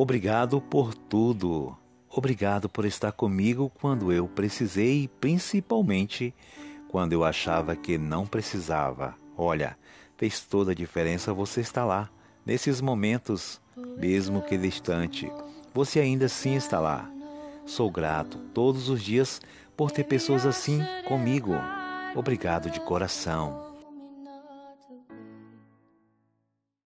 Obrigado por tudo. Obrigado por estar comigo quando eu precisei e principalmente quando eu achava que não precisava. Olha, fez toda a diferença você estar lá. Nesses momentos, mesmo que distante, você ainda assim está lá. Sou grato todos os dias por ter pessoas assim comigo. Obrigado de coração.